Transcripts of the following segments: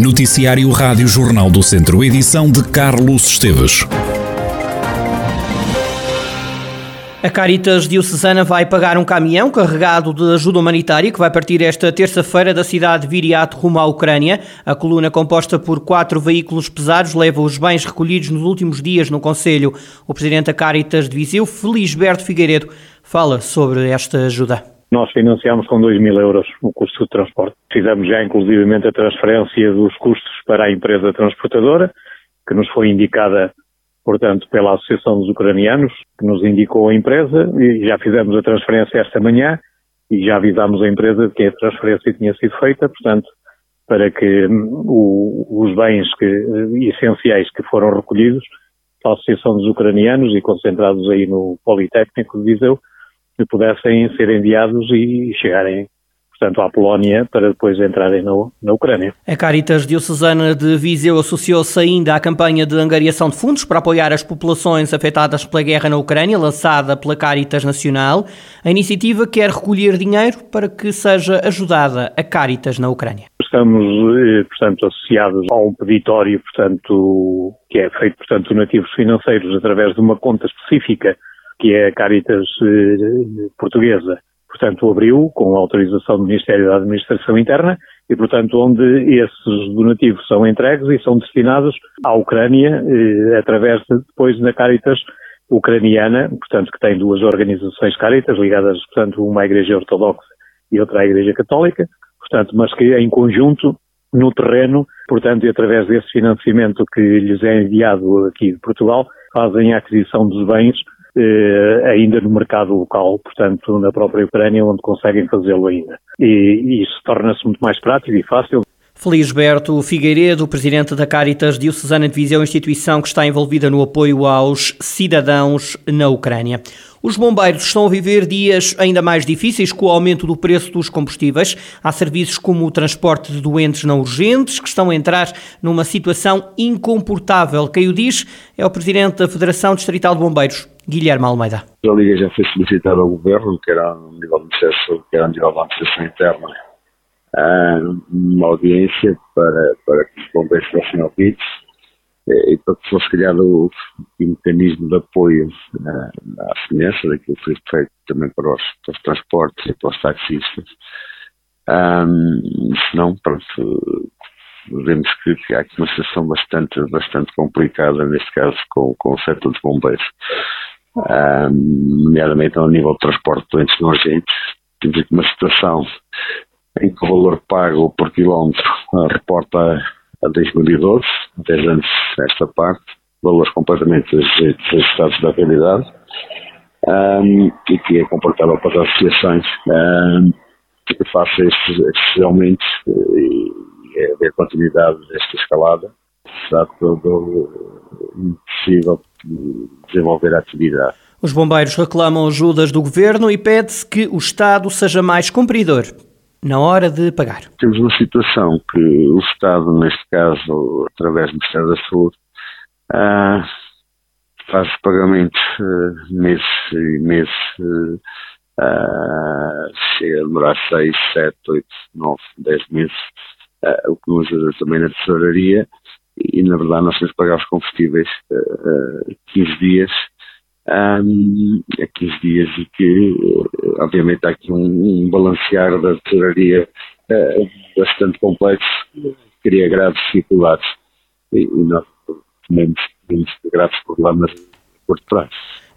Noticiário Rádio Jornal do Centro, edição de Carlos Esteves. A Caritas Diocesana vai pagar um caminhão carregado de ajuda humanitária que vai partir esta terça-feira da cidade de Viriato rumo à Ucrânia. A coluna, composta por quatro veículos pesados, leva os bens recolhidos nos últimos dias no Conselho. O presidente da Caritas de Viseu, Felisberto Figueiredo, fala sobre esta ajuda. Nós financiamos com 2 mil euros o custo de transporte. Fizemos já inclusivamente a transferência dos custos para a empresa transportadora, que nos foi indicada portanto, pela Associação dos Ucranianos, que nos indicou a empresa, e já fizemos a transferência esta manhã, e já avisámos a empresa de que a transferência tinha sido feita, portanto, para que hum, o, os bens que, essenciais que foram recolhidos pela Associação dos Ucranianos e concentrados aí no Politécnico de Viseu, pudessem ser enviados e chegarem portanto, à Polónia, para depois entrarem na, na Ucrânia. A Caritas Diocesana de Viseu associou-se ainda à campanha de angariação de fundos para apoiar as populações afetadas pela guerra na Ucrânia, lançada pela Caritas Nacional. A iniciativa quer recolher dinheiro para que seja ajudada a Caritas na Ucrânia. Estamos, eh, portanto, associados a um peditório, portanto, que é feito, portanto, donativos financeiros através de uma conta específica, que é a Caritas eh, Portuguesa. Portanto, abriu com autorização do Ministério da Administração Interna e, portanto, onde esses donativos são entregues e são destinados à Ucrânia eh, através de, depois da Caritas ucraniana, portanto, que tem duas organizações Caritas ligadas, portanto, uma à Igreja Ortodoxa e outra à Igreja Católica, portanto, mas que em conjunto no terreno, portanto, e através desse financiamento que lhes é enviado aqui de Portugal, fazem a aquisição dos bens eh, ainda no mercado local, portanto, na própria Ucrânia, onde conseguem fazê-lo ainda. E, e isso torna-se muito mais prático e fácil. Felisberto Figueiredo, presidente da Caritas Diocesana de Viseu, instituição que está envolvida no apoio aos cidadãos na Ucrânia. Os bombeiros estão a viver dias ainda mais difíceis com o aumento do preço dos combustíveis. Há serviços como o transporte de doentes não urgentes que estão a entrar numa situação incomportável. Quem o diz é o presidente da Federação Distrital de Bombeiros, Guilherme Almeida. A Liga já foi solicitada ao Governo, quer a nível de acesso, quer a nível da administração interna, uma audiência para, para que os bombeiros fossem ouvidos e para que fosse criado o, mecanismo de apoio à, à semelhança daquilo que foi feito também para os, para os transportes e para os taxistas. Um, senão, pronto, vemos que, há aqui uma situação bastante, bastante complicada, neste caso, com, com o setor dos bombeiros. Um, nomeadamente ao nível de transporte de doentes não urgentes. Temos aqui uma situação em que o valor pago por quilómetro reporta a 2012, 10 anos esta parte, valores completamente desajustados da realidade, um, e que é comportável para as associações um, que faça estes, estes aumentos e, e haver continuidade desta escalada, será todo impossível desenvolver a atividade. Os bombeiros reclamam ajudas do governo e pede-se que o Estado seja mais cumpridor na hora de pagar. Temos uma situação que o Estado, neste caso, através do Ministério da Saúde, uh, faz pagamentos uh, meses e meses, uh, chega a demorar 6, 7, 8, 9, 10 meses, o que nos ajuda também na tesouraria e, na verdade, nós temos que pagar os combustíveis 15 dias. Um, a 15 dias e que, obviamente, há aqui um, um balancear da tesouraria uh, bastante complexo, que cria graves dificuldades. E, e nós temos graves problemas prazo.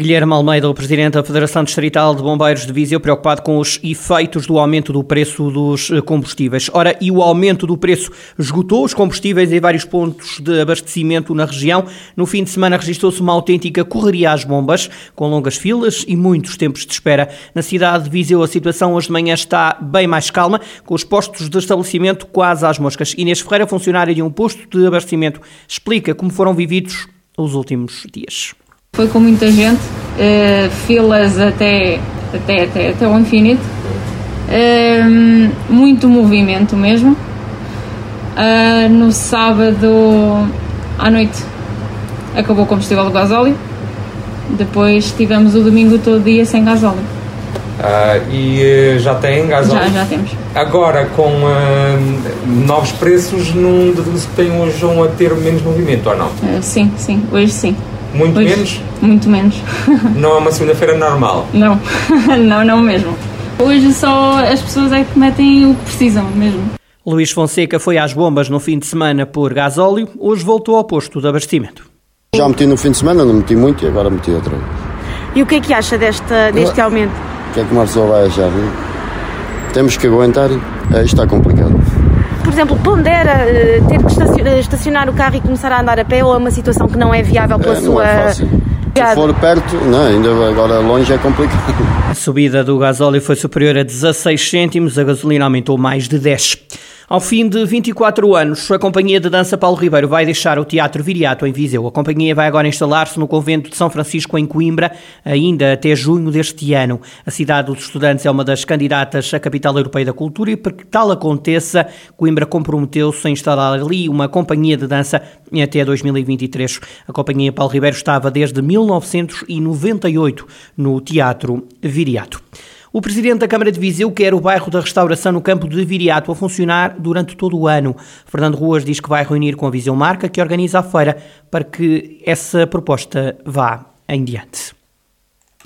Guilherme Almeida, o Presidente da Federação Distrital de Bombeiros de Viseu, preocupado com os efeitos do aumento do preço dos eh, combustíveis. Ora, e o aumento do preço esgotou os combustíveis em vários pontos de abastecimento na região. No fim de semana registrou-se uma autêntica correria às bombas, com longas filas e muitos tempos de espera. Na cidade de Viseu, a situação hoje de manhã está bem mais calma, com os postos de estabelecimento quase às moscas. Inês Ferreira, funcionária de um posto de abastecimento, explica como foram vividos os últimos dias. Foi com muita gente, uh, filas até, até, até, até o infinito, uh, muito movimento mesmo. Uh, no sábado à noite acabou o combustível do gasóleo, depois tivemos o domingo todo dia sem gasóleo. Uh, e uh, já tem gasóleo? Já, já temos. Agora, com uh, novos preços, não tem hoje vão a ter menos movimento ou não? sim, sim, hoje sim. Muito hoje, menos? Muito menos. não é uma segunda-feira normal? Não, não, não mesmo. Hoje só as pessoas é que metem o que precisam mesmo. Luís Fonseca foi às bombas no fim de semana por gasóleo, hoje voltou ao posto de abastecimento. Já meti no fim de semana, não meti muito e agora meti outra vez. E o que é que acha desta, deste aumento? O que é que uma pessoa vai achar? Não? Temos que aguentar, isto está complicado. Por exemplo, pondera uh, ter que estacionar o carro e começar a andar a pé ou é uma situação que não é viável pela é, sua... É fácil. Se for perto, não, ainda agora longe é complicado. A subida do gasóleo foi superior a 16 cêntimos, a gasolina aumentou mais de 10. Ao fim de 24 anos, a Companhia de Dança Paulo Ribeiro vai deixar o Teatro Viriato em Viseu. A companhia vai agora instalar-se no Convento de São Francisco em Coimbra, ainda até junho deste ano. A cidade dos estudantes é uma das candidatas à Capital Europeia da Cultura e para que tal aconteça, Coimbra comprometeu-se a instalar ali uma companhia de dança até 2023. A Companhia Paulo Ribeiro estava desde 1998 no Teatro Viriato. O presidente da Câmara de Viseu quer o bairro da restauração no campo de Viriato a funcionar durante todo o ano. Fernando Ruas diz que vai reunir com a Viseu Marca, que organiza a feira, para que essa proposta vá em diante.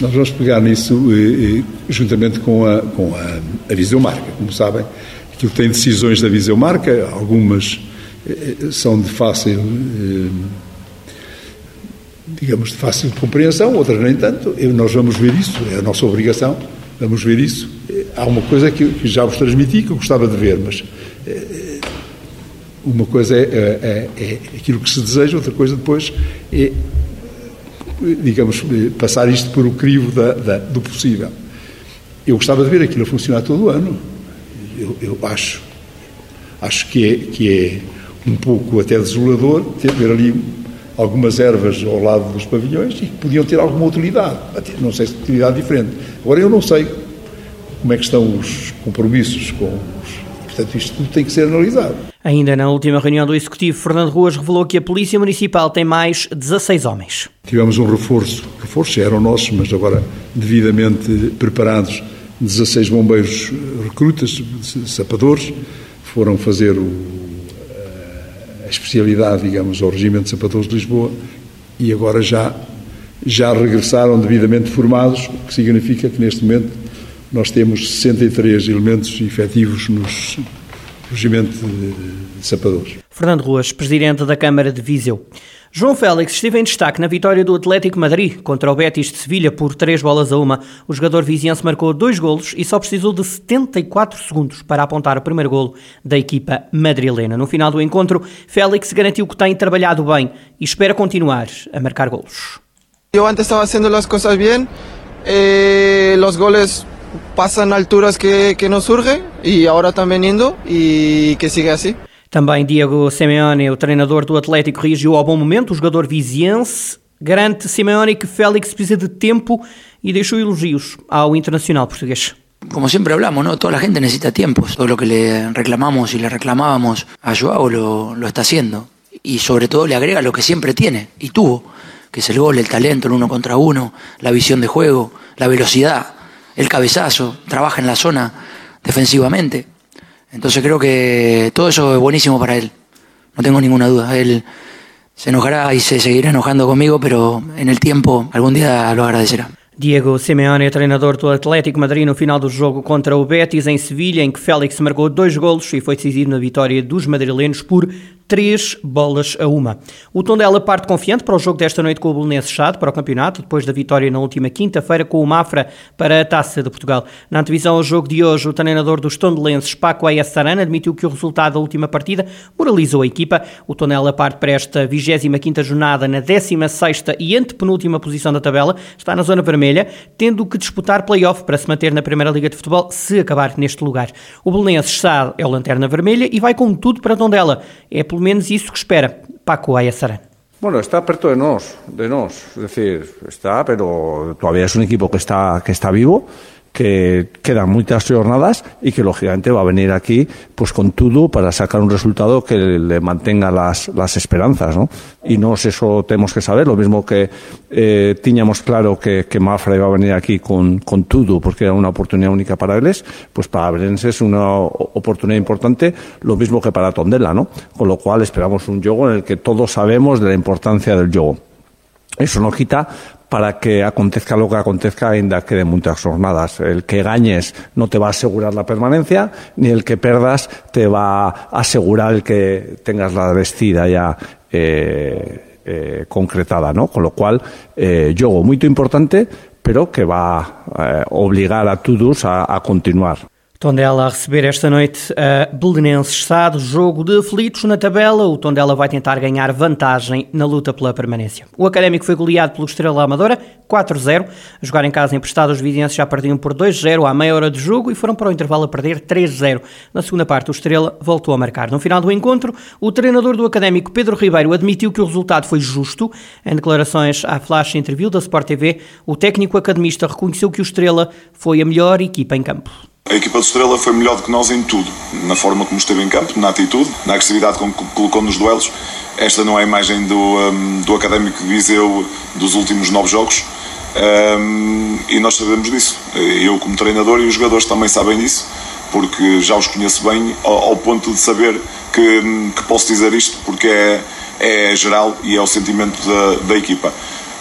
Nós vamos pegar nisso eh, eh, juntamente com a, com a, a Viseu Marca. Como sabem, aquilo tem decisões da Viseu Marca, algumas eh, são de fácil, digamos, de fácil compreensão, outras nem tanto. Nós vamos ver isso, é a nossa obrigação Vamos ver isso. Há uma coisa que, já vos transmiti que eu gostava de ver, mas é, uma coisa é, é, é, aquilo que se deseja, outra coisa depois é, digamos, passar isto por o crivo da, da, do possível. Eu gostava de ver aquilo a funcionar todo o ano. Eu, eu acho, acho que é, que é um pouco até desolador ter, ver ali algumas ervas ao lado dos pavilhões e que podiam ter alguma utilidade. Não sei se utilidade diferente. Agora, eu não sei como é que estão os compromissos com os... Portanto, isto tudo tem que ser analisado. Ainda na última reunião do Executivo, Fernando Ruas revelou que a Polícia Municipal tem mais 16 homens. Tivemos um reforço, reforços eram nossos, mas agora devidamente preparados, 16 bombeiros recrutas, sapadores, foram fazer o, especialidade, digamos, ao Regimento de Sapadores de Lisboa e agora já já regressaram devidamente formados, o que significa que neste momento nós temos 63 elementos efetivos nos regimento de sapadores. Fernando Ruas, presidente da Câmara de Viseu. João Félix esteve em destaque na vitória do Atlético Madrid contra o Betis de Sevilha por três bolas a uma. O jogador viziense marcou dois golos e só precisou de 74 segundos para apontar o primeiro golo da equipa madrilena. No final do encontro, Félix garantiu que tem trabalhado bem e espera continuar a marcar golos. Yo antes estaba haciendo las cosas bien, eh, los goles pasan alturas que, que nos surgen y ahora están veniendo y que siga así. Também Diego Simeone, o treinador do Atlético, reagiu ao bom momento. O jogador viziense garante Simeone que Félix precisa de tempo e deixou elogios ao internacional português. Como siempre hablamos, ¿no? Toda la gente necesita tiempo. Todo lo que le reclamamos y le reclamábamos a Joao lo, lo está haciendo. Y sobre todo le agrega lo que siempre tiene y tuvo que es el gol, el talento, el uno contra uno, la visión de juego, la velocidad, el cabezazo, trabaja en la zona defensivamente. Entonces creo que todo eso es buenísimo para él, no tengo ninguna duda. Él se enojará y se seguirá enojando conmigo, pero en el tiempo algún día lo agradecerá. Diego Simeone, treinador do Atlético Madrid no final do jogo contra o Betis em Sevilha, em que Félix marcou dois golos e foi decisivo na vitória dos madrilenos por três bolas a uma. O Tondela parte confiante para o jogo desta noite com o Belenenses Chade para o campeonato, depois da vitória na última quinta-feira com o Mafra para a Taça de Portugal. Na antevisão ao jogo de hoje, o treinador dos Tondelenses, Paco Ayassarana, admitiu que o resultado da última partida moralizou a equipa. O Tondela parte para esta 25ª jornada na 16ª e antepenúltima posição da tabela, está na zona vermelha, tendo que disputar play-off para se manter na Primeira Liga de Futebol se acabar neste lugar. O Belenenses Chade é o lanterna vermelha e vai com tudo para Tondela. É pelo menos isso que espera Paco Ayasara. Bueno, está perto de nos, de nos, es decir, está, pero todavía es un equipo que está, que está vivo que quedan muchas jornadas y que lógicamente va a venir aquí pues con todo para sacar un resultado que le mantenga las, las esperanzas, ¿no? Y no eso tenemos que saber, lo mismo que eh, teníamos claro que, que Mafra iba a venir aquí con, con todo porque era una oportunidad única para ellos, pues para Berense es una oportunidad importante, lo mismo que para Tondela, ¿no? Con lo cual esperamos un juego en el que todos sabemos de la importancia del juego. Eso no quita para que acontezca lo que acontezca ainda queden muchas jornadas. El que gañes no te va a asegurar la permanencia, ni el que perdas te va a asegurar el que tengas la vestida ya eh, eh, concretada, ¿no? Con lo cual, eh, juego muy importante, pero que va a obligar a todos a, a continuar. Tondela a receber esta noite a Belenenses Sado, jogo de aflitos na tabela. O Tondela vai tentar ganhar vantagem na luta pela permanência. O Académico foi goleado pelo Estrela Amadora, 4-0. A jogar em casa emprestado, os vizinhenses já perdiam por 2-0 à meia hora de jogo e foram para o intervalo a perder 3-0. Na segunda parte, o Estrela voltou a marcar. No final do encontro, o treinador do Académico, Pedro Ribeiro, admitiu que o resultado foi justo. Em declarações à Flash Interview da Sport TV, o técnico academista reconheceu que o Estrela foi a melhor equipa em campo. A equipa de Estrela foi melhor do que nós em tudo, na forma como esteve em campo, na atitude, na agressividade como colocou nos duelos. Esta não é a imagem do, um, do Académico de Viseu dos últimos nove jogos um, e nós sabemos disso. Eu, como treinador, e os jogadores também sabem disso, porque já os conheço bem, ao, ao ponto de saber que, hum, que, posso dizer isto, porque é, é geral e é o sentimento da, da equipa.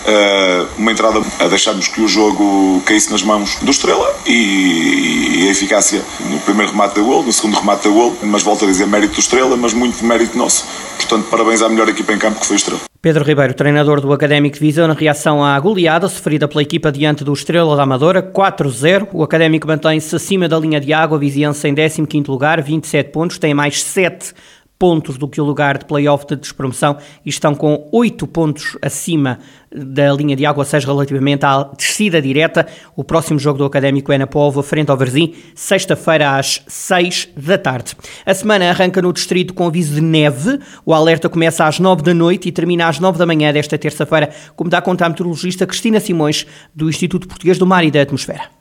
Uh, uma entrada a deixarmos que o jogo caísse nas mãos do Estrela e, a eficácia no primeiro remate da gol, no segundo remate da gol, mas volto a dizer mérito do Estrela, mas muito mérito nosso. Portanto, parabéns à melhor equipa em campo que foi o Estrela. Pedro Ribeiro, treinador do Académico de Viseu, na reação à goleada sofrida pela equipa diante do Estrela da Amadora, 4-0. O Académico mantém-se acima da linha de água, a vizinhança em 15º lugar, 27 pontos, tem mais 7 pontos do que o lugar de playoff de despromoção e estão com 8 pontos acima da linha de água, ou seja, relativamente à descida direta. O próximo jogo do Académico é na Póvoa, frente ao Verzim, sexta-feira às 6 da tarde. A semana arranca no distrito com aviso de neve. O alerta começa às 9 da noite e termina às 9 da manhã desta terça-feira, como dá conta a meteorologista Cristina Simões, do Instituto Português do Mar e da Atmosfera.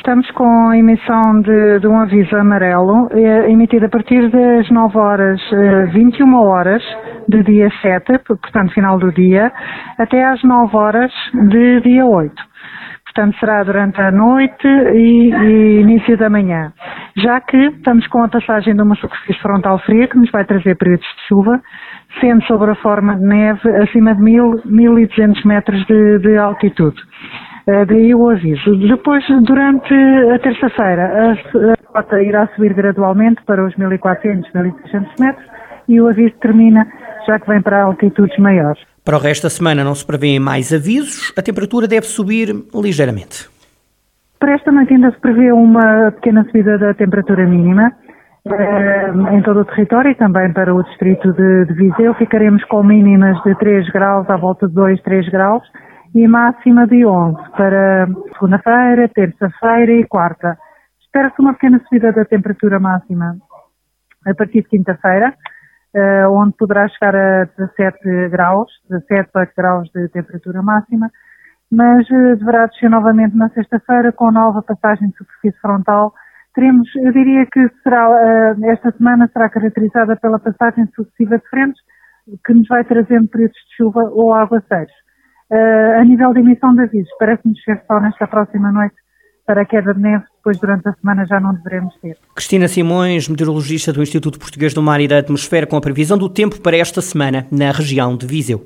Estamos com a emissão de, de um aviso amarelo, eh, emitido a partir das 9 horas, eh, 21 horas de dia 7, portanto final do dia, até às 9 horas de dia 8. Portanto, será durante a noite e, e, início da manhã. Já que estamos com a passagem de uma superfície frontal fria que nos vai trazer períodos de chuva, sendo sobre a forma de neve acima de 1000, 1200 metros de, de altitude. Uh, daí o aviso. Depois, durante a terça-feira, a rota irá subir gradualmente para os 1400, 1600 metros e o aviso termina já que vem para altitudes maiores. Para o resto da semana não se prevêem mais avisos, a temperatura deve subir ligeiramente. Para esta noite ainda se prevê uma pequena subida da temperatura mínima eh, em todo o território e também para o distrito de, de Viseu. Ficaremos com mínimas de 3 graus, à volta de 2, 3 graus e máxima de 11 para segunda-feira, terça-feira e quarta. Espera-se uma pequena subida da temperatura máxima a partir de quinta-feira, uh, onde poderá chegar a 17 graus, 17 graus de temperatura máxima, mas uh, deverá descer novamente na sexta-feira com nova passagem de superfície frontal. Teremos, eu diria que será, uh, esta semana será caracterizada pela passagem sucessiva de frentes, que nos vai trazendo períodos de chuva ou aguaceiros. Uh, a nível de emissão de avisos, parece-nos ser só nesta próxima noite para a queda de neve, depois durante a semana já não devemos ter. Cristina Simões, meteorologista do Instituto Português do Mar e da Atmosfera, com a previsão do tempo para esta semana na região de Viseu.